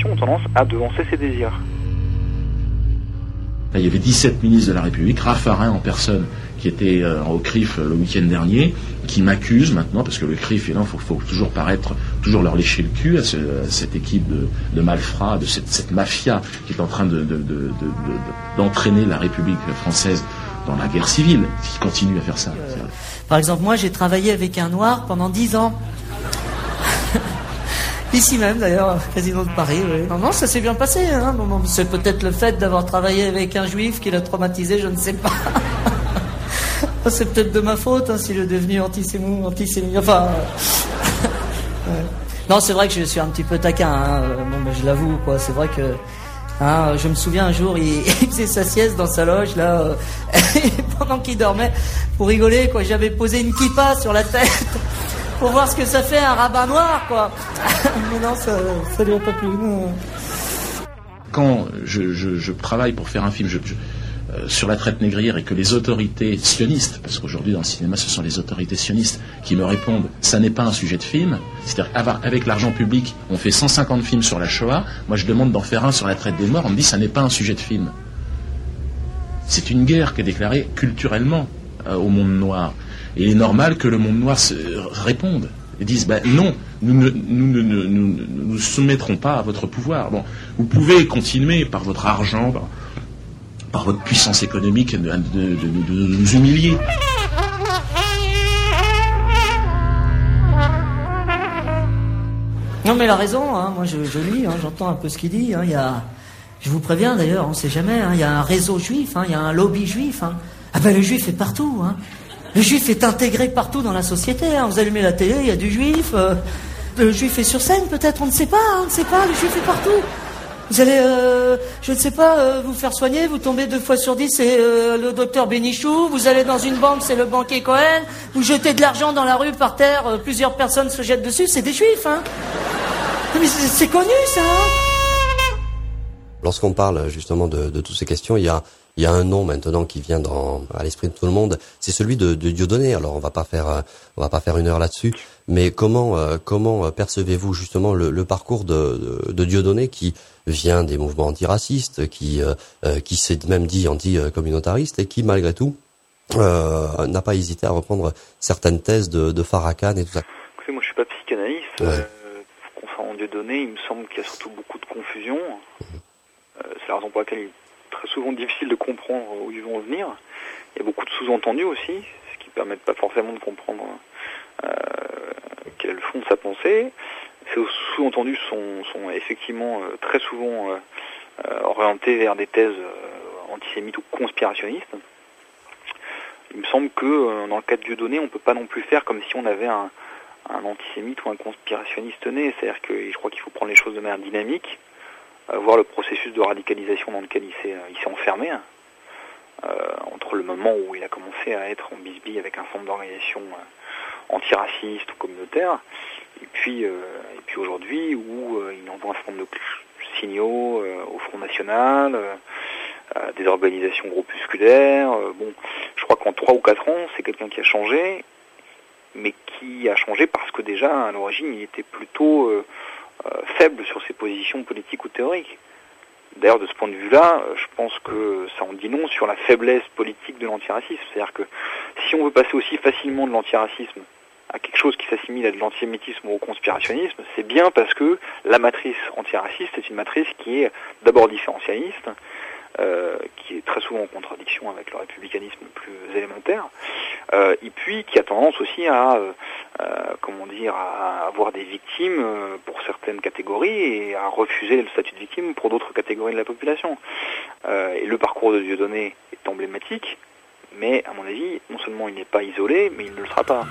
population ont tendance à devancer ces désirs. Il y avait 17 ministres de la République, Raffarin en personne, qui était euh, au CRIF le week-end dernier, qui m'accuse maintenant, parce que le CRIF, il faut, toujours paraître, toujours leur lécher le cul à, cette équipe de, malfrats, de cette, mafia qui est en train d'entraîner la République française dans la guerre civile, qui continue à faire ça. Par exemple, moi, j'ai travaillé avec un noir pendant 10 ans. Ici même, d'ailleurs, Casino de Paris. Oui. Non, non, ça s'est bien passé. Hein. c'est peut-être le fait d'avoir travaillé avec un juif qui l'a traumatisé, je ne sais pas. c'est peut-être de ma faute hein, s'il est devenu antisémite. antisémite. Enfin. Non, c'est vrai que je suis un petit peu taquin. Hein. Bon, ben, je l'avoue, quoi. C'est vrai que. Hein, je me souviens un jour, il, faisait sa sieste dans sa loge, là, euh, pendant qu'il dormait, pour rigoler, quoi. J'avais posé une kippa sur la tête pour voir ce que ça fait un rabbin noir, quoi. Mais non, ça, ça lui a pas plu. Quand je, travaille pour faire un film euh, sur la traite négrière et que les autorités sionistes, parce qu'aujourd'hui dans le cinéma ce sont les autorités sionistes qui me répondent, ça n'est pas un sujet de film, c'est-à-dire avec l'argent public, on fait 150 films sur la Shoah, moi je demande d'en faire un sur la traite des morts, on me dit ça n'est pas un sujet de film. C'est une guerre qui est déclarée culturellement euh, au monde noir. Il est normal que le monde noir se réponde et dise ben non, nous ne nous, soumettrons pas à votre pouvoir. Bon, vous pouvez continuer par votre argent, par, votre puissance économique de, nous humilier. Non mais il a raison, hein. moi je, lis, hein. j'entends un peu ce qu'il dit. Hein. Il y a, je vous préviens d'ailleurs, on ne sait jamais, il y a un réseau juif, il y a un lobby juif. Ah ben le juif est partout. Le juif est intégré partout dans la société. Hein. Vous allumez la télé, il y a du juif. Euh, le juif est sur scène, peut-être, on ne sait pas, hein, on ne sait pas. Le juif est partout. Vous allez, euh, je ne sais pas, euh, vous faire soigner, vous tombez deux fois sur dix, c'est le docteur Bénichou. Vous allez dans une banque, c'est le banquier Cohen. Vous jetez de l'argent dans la rue par terre, plusieurs personnes se jettent dessus, c'est des juifs. Hein. Mais c'est connu, ça. Lorsqu'on parle justement de toutes ces questions, il y a il y a un nom maintenant qui vient dans, à l'esprit de tout le monde, c'est celui de, de Dieudonné. Alors on va pas faire, euh, on va pas faire une heure là-dessus, mais comment, euh, comment euh, percevez-vous justement le, parcours de, de, Dieudonné qui vient des mouvements antiracistes, qui, qui s'est même dit anti-communautariste et qui malgré tout n'a pas hésité à reprendre certaines thèses de, de Farrakhan et tout ça? Écoutez, moi je suis pas psychanalyste. Ouais. concernant Dieudonné, il me semble qu'il y a surtout beaucoup de confusion. Mmh. c'est la raison pour laquelle il souvent difficile de comprendre où ils vont venir. Il y a beaucoup de sous-entendus aussi, ce qui ne permettent pas forcément de comprendre euh, quel fond de sa pensée. Ces sous-entendus sont, effectivement euh, très souvent euh, orientés vers des thèses antisémites ou conspirationnistes. Il me semble que dans le cas de Dieudonné, on ne peut pas non plus faire comme si on avait un, un antisémite ou un conspirationniste né. C'est-à-dire que je crois qu'il faut prendre les choses de manière dynamique voir le processus de radicalisation dans lequel il s'est, enfermé, hein. euh, entre le moment où il a commencé à être en bisbille avec un centre d'organisation euh, antiraciste ou communautaire, et puis, euh, puis aujourd'hui où il envoie un certain nombre de signaux au Front National, des organisations groupusculaires. bon, je crois qu'en 3 ou 4 ans, c'est quelqu'un qui a changé, mais qui a changé parce que déjà, à l'origine, il était plutôt euh, faible sur ses positions politiques ou théoriques. D'ailleurs, de ce point de vue-là, euh, je pense que ça en dit non sur la faiblesse politique de l'antiracisme. C'est-à-dire que si on veut passer aussi facilement de l'antiracisme à quelque chose qui s'assimile à de l'antisémitisme ou au conspirationnisme, c'est bien parce que la matrice antiraciste est une matrice qui est d'abord différentialiste, euh, qui est très souvent en contradiction avec le républicanisme plus élémentaire, euh, et puis qui a tendance aussi à, euh, comment dire, à avoir des victimes pour certaines catégories et à refuser le statut de victime pour d'autres catégories de la population. et le parcours de Dieudonné est emblématique, mais à mon avis, non seulement il n'est pas isolé, mais il ne le sera pas.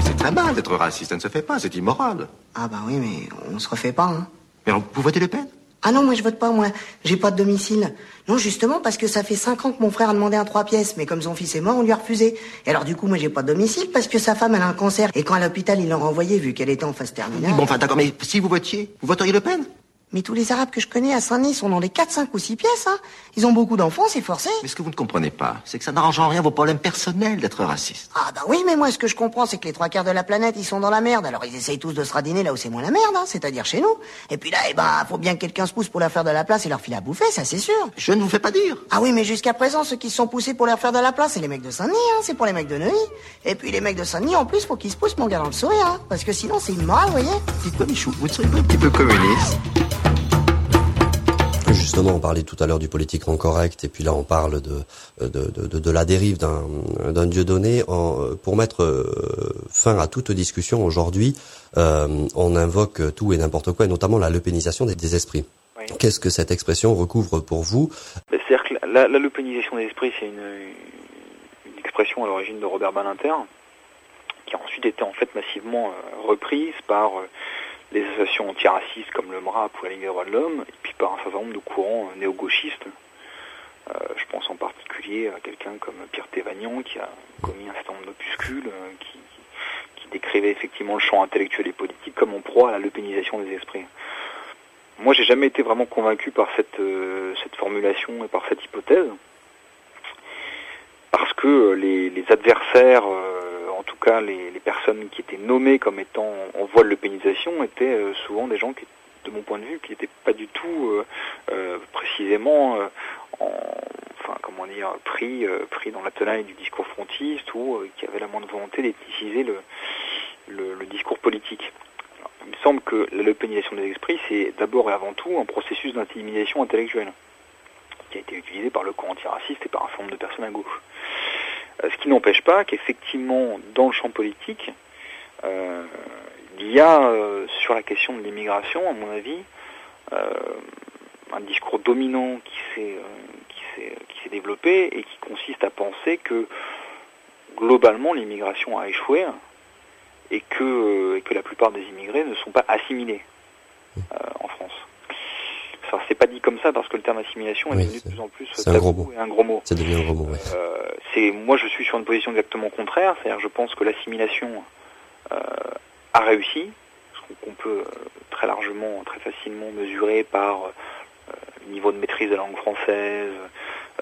c'est très mal d'être raciste, ça ne se fait pas, c'est immoral. Ah bah oui, mais on se refait pas, hein. Mais vous votez Le Pen? Ah non, moi je vote pas, moi. J'ai pas de domicile. Non, justement, parce que ça fait cinq ans que mon frère a demandé un trois pièces, mais comme son fils est mort, on lui a refusé. Et alors du coup, moi j'ai pas de domicile parce que sa femme elle a un cancer. Et quand à l'hôpital ils l'ont renvoyée vu qu'elle était en phase terminale. bon, enfin d'accord, mais si vous votiez, vous voteriez Le Pen? Mais tous les Arabes que je connais à Saint-Denis sont dans les 4, 5 ou 6 pièces, hein. Ils ont beaucoup d'enfants, c'est forcé. Mais ce que vous ne comprenez pas, c'est que ça n'arrange en rien vos problèmes personnels d'être raciste. Ah bah oui, mais moi ce que je comprends, c'est que les trois quarts de la planète, ils sont dans la merde. Alors ils essayent tous de se radiner là où c'est moins la merde, hein, c'est-à-dire chez nous. Et puis là, eh ben, faut bien que quelqu'un se pousse pour leur faire de la place et leur filer à bouffer, ça c'est sûr. Je ne vous fais pas dire. Ah oui, mais jusqu'à présent, ceux qui se sont poussés pour leur faire de la place, c'est les mecs de Saint-Denis, hein, c'est pour les mecs de Neuilly. Et puis les mecs de Saint-Denis, en plus, faut qu'ils se poussent mon gars dans le sourire, hein, parce que sinon c'est immoral, vous voyez. Dites-moi, Michou, vous ne seriez pas un petit peu communiste? Justement, on parlait tout à l'heure du politiquement correct, et puis là, on parle de de, de, de la dérive d'un d'un dieu donné. En, pour mettre euh, fin à toute discussion aujourd'hui, euh, on invoque tout et n'importe quoi, et notamment la lepénisation des, des esprits. Oui. Qu'est-ce que cette expression recouvre pour vous? C'est-à-dire que la, la lepénisation des esprits, c'est une, une expression à l'origine de Robert Balinter, qui a ensuite été en fait massivement euh, reprise par les associations antiracistes comme le MRAP ou la Ligue des droits de l'homme, et puis par un certain nombre de courants néo-gauchistes. Euh, je pense en particulier à quelqu'un comme Pierre Thévagnan, qui a commis un certain nombre d'opuscules, euh, qui, décrivait effectivement le champ intellectuel et politique comme en proie à la lepénisation des esprits. Moi, j'ai jamais été vraiment convaincu par cette, euh, formulation et par cette hypothèse, parce que les, adversaires, cas les, personnes qui étaient nommées comme étant en voie de l'eupénisation, étaient euh, souvent des gens qui, de mon point de vue, qui n'étaient pas du tout euh, euh, précisément en, enfin comment dire, pris, pris dans la tenaille du discours frontiste ou qui avaient la moindre volonté d'ethniciser le, le, discours politique. Il me semble que la lepénisation des esprits, c'est d'abord et avant tout un processus d'intimidation intellectuelle qui a été utilisé par le camp antiraciste et par un certain nombre de personnes à gauche. Euh, ce qui n'empêche pas qu'effectivement, dans le champ politique, euh, il y a euh, sur la question de l'immigration, à mon avis, un discours dominant qui s'est développé et qui consiste à penser que globalement l'immigration a échoué et que la plupart des immigrés ne sont pas assimilés en France. Ça c'est pas dit comme ça parce que le terme assimilation est devenu de plus en plus c'est un tabou gros mot. et un gros mot. C'est devenu un gros mot. ouais. Euh, c'est moi je suis sur une position exactement contraire, c'est-à-dire je pense que l'assimilation euh, a réussi, ce qu'on peut euh, très largement, très facilement mesurer par euh, le niveau de maîtrise de la langue française,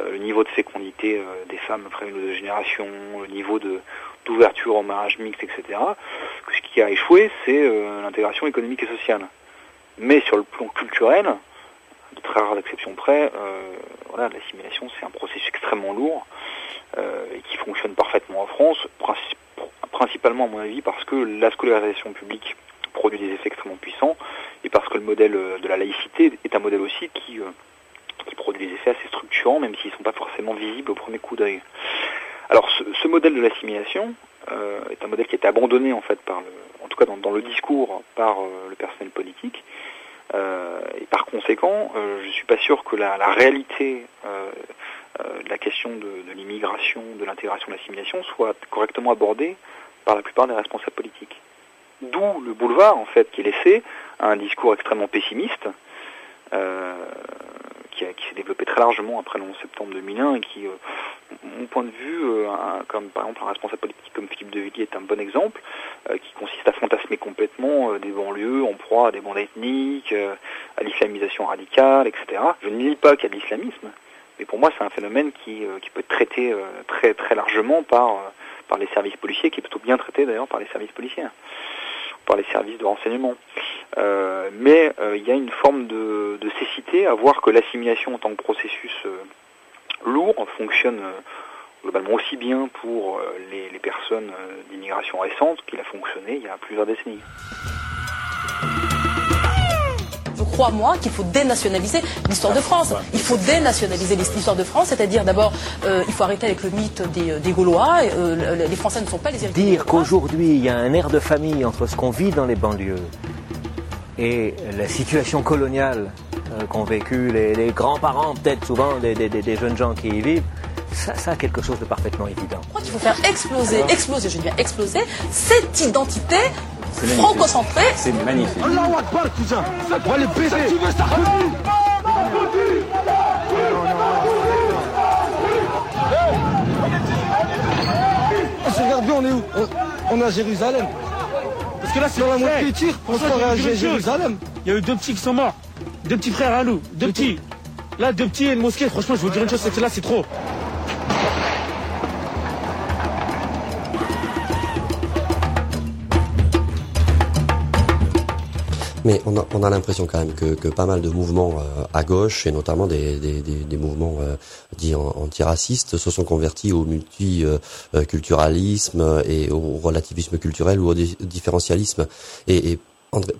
le niveau de fécondité des femmes après une ou deux générations, le niveau de d'ouverture au mariage mixte, etc. Que ce qui a échoué, c'est l'intégration économique et sociale. Mais sur le plan culturel, de très rares exceptions près, euh, voilà, l'assimilation c'est un processus extrêmement lourd euh, et qui fonctionne parfaitement en France, princi- principalement à mon avis parce que la scolarisation publique produit des effets extrêmement puissants et parce que le modèle euh, de la laïcité est un modèle aussi qui, produit des effets assez structurants même s'ils ne sont pas forcément visibles au premier coup d'œil. Alors ce, modèle de l'assimilation est un modèle qui a été abandonné en fait par le, en tout cas dans, le discours par le personnel politique et par conséquent, euh, je suis pas sûr que la, réalité euh, euh, de la question de, l'immigration, de l'intégration, de l'assimilation soit correctement abordée par la plupart des responsables politiques. D'où le boulevard en fait qui est laissé à un discours extrêmement pessimiste euh, qui, qui s'est développé très largement après le 11 septembre 2001 et qui, euh, mon point de vue, euh, comme par exemple un responsable politique comme Philippe de Villiers est un bon exemple, euh, qui consiste à fantasmer complètement euh, des banlieues en proie à des bandes ethniques, à l'islamisation radicale, etc. Je ne nie pas qu'il y a de l'islamisme, mais pour moi c'est un phénomène qui, peut être traité très très largement par, les services policiers, qui est plutôt bien traité d'ailleurs par les services policiers, par les services de renseignement. Mais il y a une forme de, cécité à voir que l'assimilation en tant que processus lourd fonctionne euh, globalement aussi bien pour euh, les, les personnes euh, d'immigration récente qu'il a fonctionné il y a plusieurs décennies. Je crois, moi, qu'il faut dénationaliser l'histoire de France. Il faut dénationaliser l'histoire de France, c'est-à-dire d'abord, euh, il faut arrêter avec le mythe des, des Gaulois. Euh, le- les Français ne sont pas les héritiers. Dire qu'aujourd'hui il y a un air de famille entre ce qu'on vit dans les banlieues et la situation coloniale qu'ont vécu les, les grands-parents, peut-être souvent des, des- des- des jeunes gens qui y vivent, ça, ça a quelque chose de parfaitement évident. Je crois qu'il faut faire exploser, exploser, je dis bien exploser, cette identité franco-centrée. C'est magnifique. Regarde bien, on est où on, on est à Jérusalem. Parce que là, c'est Dans la moitié qui tire, on se à. Jérusalem. Il y a eu deux petits qui sont morts. Deux petits frères à nous, deux petits. Là, deux petits et une mosquée, franchement, je vous dire une chose, c'est que là, c'est trop. Mais on a, on a l'impression quand même que, que, pas mal de mouvements euh, à gauche, et notamment des, des, des, des mouvements euh, dits antiracistes, se sont convertis au multiculturalisme et au relativisme culturel ou au différentialisme. Et, et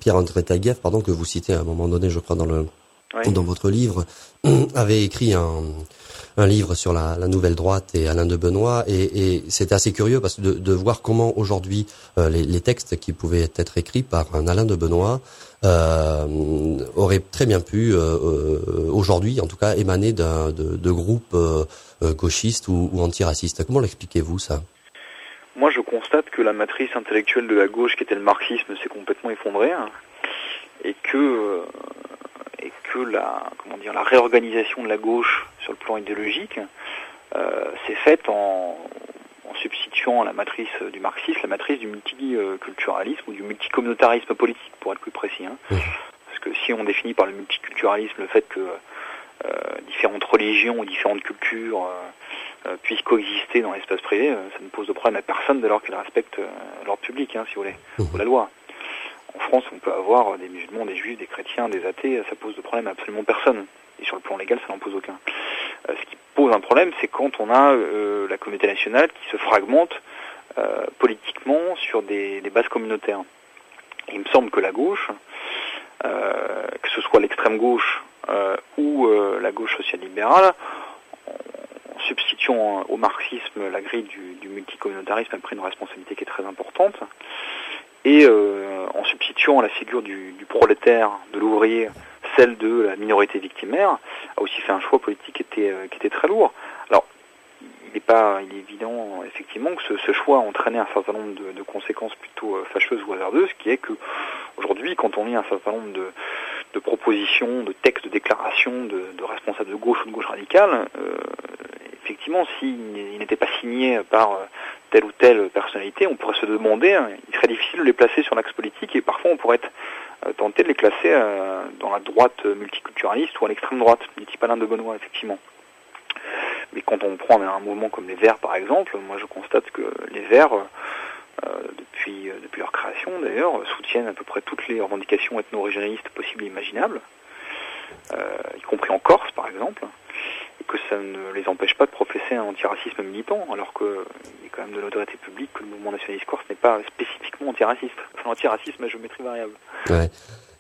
Pierre-André Taguieff, pardon, que vous citez à un moment donné, je crois, dans, le, dans votre livre, avait écrit un, un livre sur la, la, nouvelle droite et Alain de Benoît, et, et c'était assez curieux parce de, de voir comment aujourd'hui euh, les, les, textes qui pouvaient être écrits par un Alain de Benoît euh, auraient très bien pu, euh, aujourd'hui en tout cas, émaner d'un de, de groupes gauchistes ou, ou antiracistes. Comment l'expliquez-vous ça? Moi, je constate que la matrice intellectuelle de la gauche, qui était le marxisme, s'est complètement effondrée, hein, et que et que la comment dire la réorganisation de la gauche sur le plan idéologique euh, s'est faite en, en, substituant à la matrice du marxisme la matrice du multiculturalisme ou du multicommunautarisme politique pour être plus précis. Hein. Parce que si on définit par le multiculturalisme le fait que euh, différentes religions ou différentes cultures euh, euh puissent coexister dans l'espace privé, euh, ça ne pose de problème à personne dès lors qu'elles respectent l'ordre public, hein, si vous voulez, ou la loi. En France, on peut avoir des musulmans, des juifs, des chrétiens, des athées, ça pose de problème à absolument personne. Et sur le plan légal, ça n'en pose aucun. Euh, ce qui pose un problème, c'est quand on a euh, la communauté nationale qui se fragmente euh, politiquement sur des, des, bases communautaires. il me semble que la gauche, euh, que ce soit l'extrême gauche euh, ou la gauche social-libérale, au marxisme la grille du, du multicommunautarisme a pris une responsabilité qui est très importante et euh, en substituant la figure du, prolétaire, de l'ouvrier, celle de la minorité victimaire, a aussi fait un choix politique qui était, euh, très lourd. Alors, il est pas, évident effectivement que ce, choix a entraîné un certain nombre de, de, conséquences plutôt euh, fâcheuses ou hasardeuses, qui est que aujourd'hui, quand on lit un certain nombre de, de propositions, de textes, de déclarations de, responsables de gauche ou de gauche radicale, euh, effectivement, s'il n'était pas signé par telle ou telle personnalité, on pourrait se demander, hein, il serait difficile de les placer sur l'axe politique et parfois on pourrait être euh, tenté de les classer euh, dans la droite multiculturaliste ou à l'extrême droite, du type Alain de Benoît, effectivement. Mais quand on prend un mouvement comme les Verts, par exemple, moi je constate que les Verts, euh, depuis, depuis leur création d'ailleurs, soutiennent à peu près toutes les revendications ethno-régionalistes possibles et imaginables, y compris en Corse, par exemple que ça ne les empêche pas de professer un antiracisme militant, alors qu'il est quand même de l'autorité publique que le mouvement nationaliste corse n'est pas spécifiquement antiraciste. Enfin, l'antiracisme à géométrie variable.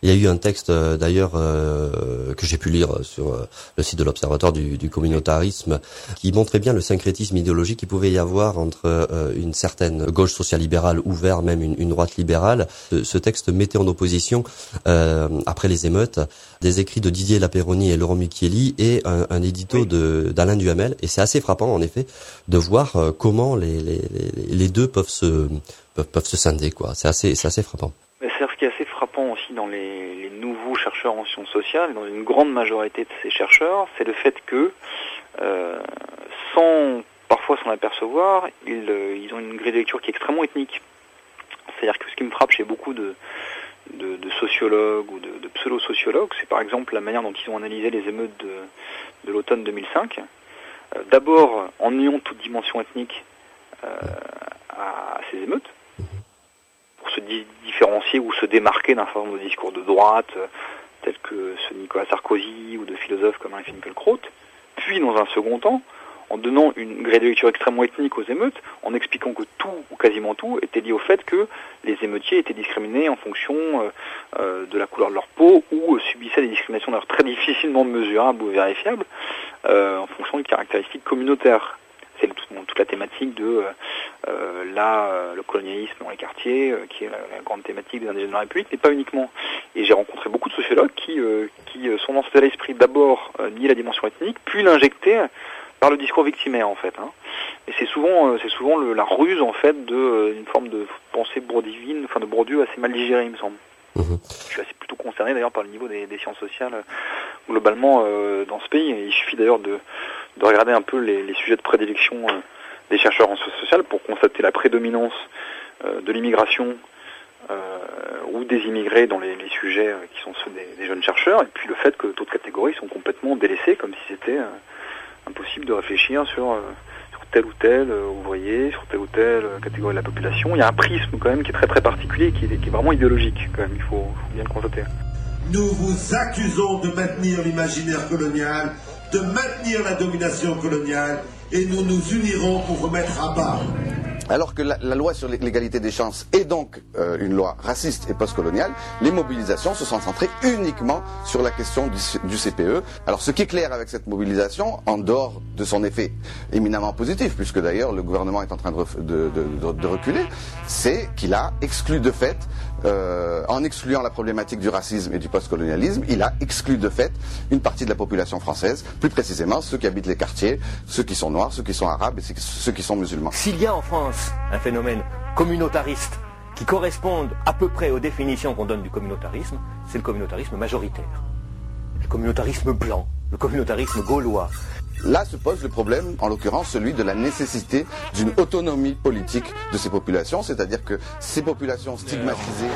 Il y a eu un texte euh, d'ailleurs euh, que j'ai pu lire sur euh, le site de l'Observatoire du, du, communautarisme qui montrait bien le syncrétisme idéologique qu'il pouvait y avoir entre euh, une certaine gauche social-libérale ou vers même une, une, droite libérale. Ce, texte mettait en opposition, euh, après les émeutes, des écrits de Didier Lapéroni et Laurent Michieli et un, un édito oui. d'Alain Duhamel. Et c'est assez frappant en effet de voir comment les, les, les, deux peuvent se, peuvent, peuvent se scinder. C'est assez, assez frappant aussi dans les, nouveaux chercheurs en sciences sociales, dans une grande majorité de ces chercheurs, c'est le fait que, euh, sans parfois s'en apercevoir, ils, euh, ils, ont une grille de lecture qui est extrêmement ethnique. C'est-à-dire que ce qui me frappe chez beaucoup de, sociologues ou de, pseudo-sociologues, c'est par exemple la manière dont ils ont analysé les émeutes de, l'automne 2005. Euh, D'abord en ayant toute dimension ethnique euh, à ces émeutes, se di différencier ou se démarquer d'un certain nombre de discours de droite, euh, tels que ceux de Nicolas Sarkozy ou de philosophes comme Henri Finkielkraut, puis dans un second temps, en donnant une grille de lecture extrêmement ethnique aux émeutes, en expliquant que tout, ou quasiment tout, était lié au fait que les émeutiers étaient discriminés en fonction euh, euh, de la couleur de leur peau ou subissaient des discriminations d'ailleurs très difficilement mesurables ou vérifiables en fonction des caractéristiques communautaires. C'est toute la thématique de euh, là euh, le colonialisme dans les quartiers, euh, qui est la, la, grande thématique des indigènes de la République, mais pas uniquement. Et j'ai rencontré beaucoup de sociologues qui, euh, qui sont dans cet état d'esprit d'abord nier la dimension ethnique, puis l'injecter par le discours victimaire en fait. Hein. Et c'est souvent, c'est souvent le, la ruse en fait de une forme de pensée bourdivine, enfin de Bourdieu assez mal digérée, il me semble. Mmh. Je suis assez plutôt concerné d'ailleurs par le niveau des, des sciences sociales globalement euh, dans ce pays. Il suffit d'ailleurs de, de regarder un peu les, les sujets de prédilection euh, des chercheurs en sciences sociales pour constater la prédominance euh, de l'immigration ou des immigrés dans les, sujets qui sont ceux des, jeunes chercheurs, et puis le fait que d'autres catégories sont complètement délaissées, comme si c'était impossible de réfléchir sur tel ou tel ouvrier, sur telle ou telle catégorie de la population. Il y a un prisme quand même qui est très très particulier, qui est, qui est vraiment idéologique quand même, il faut, bien le constater. Nous vous accusons de maintenir l'imaginaire colonial, de maintenir la domination coloniale, et nous nous unirons pour vous mettre à bas alors que la, loi sur l'égalité des chances est donc euh, une loi raciste et postcoloniale, les mobilisations se sont centrées uniquement sur la question du, CPE. Alors ce qui est clair avec cette mobilisation, en dehors de son effet éminemment positif, puisque d'ailleurs le gouvernement est en train de, reculer, c'est qu'il a exclu de fait, euh, en excluant la problématique du racisme et du postcolonialisme, il a exclu de fait une partie de la population française, plus précisément ceux qui habitent les quartiers, ceux qui sont noirs, ceux qui sont arabes et ceux qui sont musulmans. S'il y a un phénomène communautariste qui corresponde à peu près aux définitions qu'on donne du communautarisme, c'est le communautarisme majoritaire. Le communautarisme blanc, le communautarisme gaulois. Là se pose le problème, en l'occurrence celui de la nécessité d'une autonomie politique de ces populations, c'est-à-dire que ces populations stigmatisées...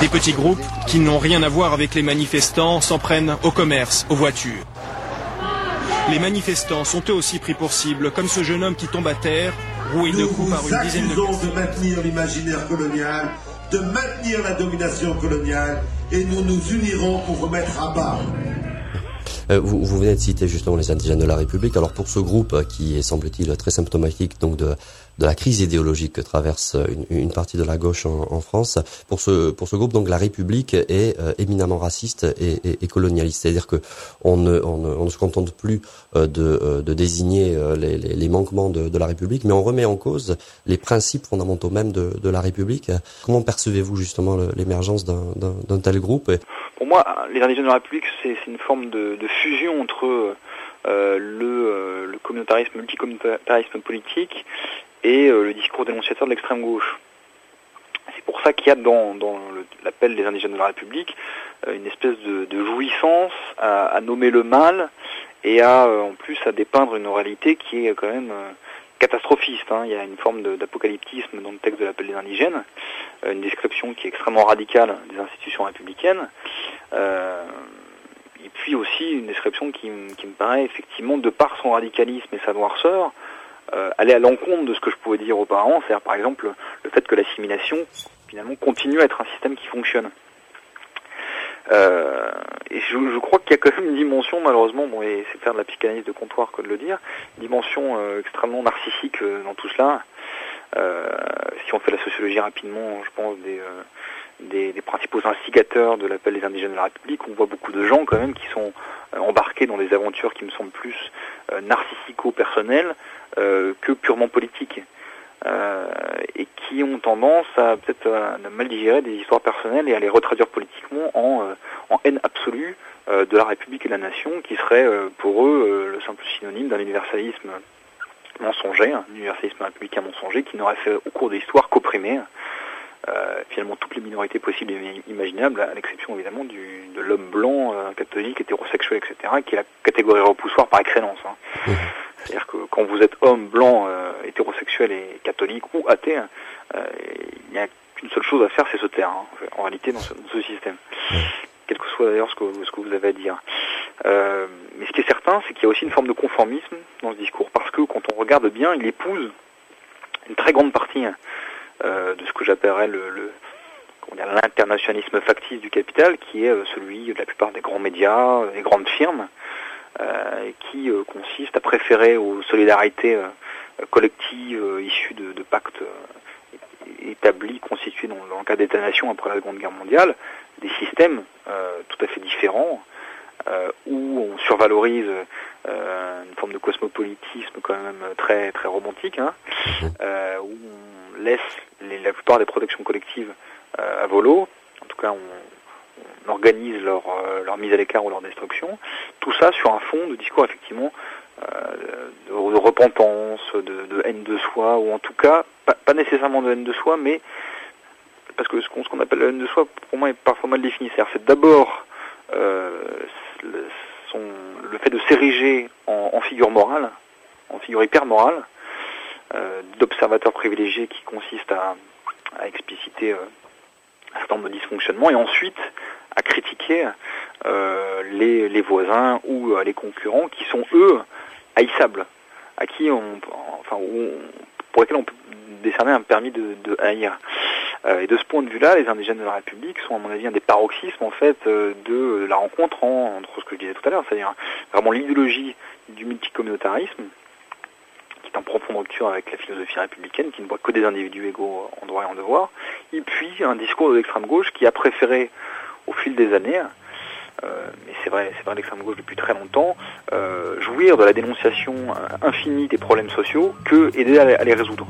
Des petits groupes qui n'ont rien à voir avec les manifestants s'en prennent au commerce, aux voitures. Les manifestants sont eux aussi pris pour cible, comme ce jeune homme qui tombe à terre nous vous accusons de maintenir l'imaginaire colonial, de maintenir la domination coloniale, et nous nous unirons pour vous mettre à bas. Euh, vous, vous, venez de citer justement les indigènes de la République. Alors pour ce groupe euh, qui est semble-t-il très symptomatique donc de, de la crise idéologique que traverse une, une partie de la gauche en, en, France, pour ce pour ce groupe donc la République est euh, éminemment raciste et, et, et colonialiste. C'est-à-dire que on ne, on ne, on ne se contente plus de, de désigner les, les, les manquements de, de, la République, mais on remet en cause les principes fondamentaux même de, de la République. Comment percevez-vous justement l'émergence d'un tel groupe? Pour moi, les indigènes de la République, c'est une forme de, de fusion entre euh, le, euh, le, communautarisme, multicommunautarisme politique et euh, le discours dénonciateur de l'extrême gauche. C'est pour ça qu'il y a dans, l'appel des indigènes de la République une espèce de, jouissance à, nommer le mal et à en plus à dépeindre une réalité qui est quand même catastrophiste. Hein. Il y a une forme d'apocalyptisme dans le texte de l'appel des indigènes, une description qui est extrêmement radicale des institutions républicaines. Euh, et puis aussi une description qui, me paraît effectivement, de par son radicalisme et sa noirceur, euh, aller à l'encontre de ce que je pouvais dire auparavant, c'est-à-dire par exemple le fait que l'assimilation finalement continue à être un système qui fonctionne. Euh, et je, crois qu'il y a quand même une dimension, malheureusement, bon, et c'est faire de la psychanalyse de comptoir que de le dire, une dimension euh, extrêmement narcissique dans tout cela. si on fait la sociologie rapidement, je pense des des, principaux instigateurs de l'appel des indigènes de la République, on voit beaucoup de gens quand même qui sont euh, embarqués dans des aventures qui me semblent plus euh, narcissico-personnelles euh, que purement politiques. et qui ont tendance à peut-être mal digérer des histoires personnelles et à les retraduire politiquement en, en haine absolue de la République et de la nation, qui serait pour eux le simple synonyme d'un universalisme mensonger, un universalisme républicain mensonger qui n'aurait fait au cours de l'histoire qu'opprimer euh, finalement toutes les minorités possibles et imaginables, à l'exception évidemment du, de l'homme blanc, euh, catholique, hétérosexuel, etc., qui est la catégorie repoussoire par excellence. Hein. Mmh. C'est-à-dire que quand vous êtes homme blanc, euh, hétérosexuel et catholique ou athée, il n'y a qu'une seule chose à faire, c'est se taire, hein, en réalité, dans ce, dans ce système. Mmh. Quel que soit d'ailleurs ce que, ce que vous avez à dire. mais ce qui est certain, c'est qu'il y a aussi une forme de conformisme dans ce discours, parce que quand on regarde bien, il épouse une très grande partie euh, de ce que j'appellerais le, le l'internationalisme factice du capital, qui est euh, celui de la plupart des grands médias, euh, des grandes firmes, euh, qui consiste à préférer aux solidarités collectives issues de, de pactes établis, constitués dans, dans le cas d'État-nation après la Seconde Guerre mondiale, des systèmes tout à fait différents, où on survalorise une forme de cosmopolitisme quand même très très romantique, hein, où on laisse la plupart des protections collectives euh, à volo. En tout cas, on, organise leur, euh, leur, mise à l'écart ou leur destruction. Tout ça sur un fond de discours effectivement euh, de, repentance, de, haine de soi, ou en tout cas, pas, nécessairement de haine de soi, mais parce que ce qu'on appelle la haine de soi, pour moi, est parfois mal défini. C'est d'abord le, fait de s'ériger en, figure morale, en figure hyper morale, d'observateurs privilégiés qui consiste à, expliciter euh, un certain nombre de dysfonctionnements et ensuite à critiquer les, les, voisins ou les concurrents qui sont eux haïssables, à qui on, enfin, pour lesquels on peut décerner un permis de, haïr. Euh, et de ce point de vue-là, les indigènes de la République sont, à mon avis, un des paroxysmes en fait euh, de la rencontre entre ce que je disais tout à l'heure, c'est-à-dire vraiment l'idéologie du multicommunautarisme, en profonde rupture avec la philosophie républicaine, qui ne voit que des individus égaux en droit et en devoir, et puis un discours de l'extrême gauche qui a préféré, au fil des années, euh, mais c'est vrai, c'est l'extrême gauche depuis très longtemps, jouir de la dénonciation infinie des problèmes sociaux que aider à les résoudre.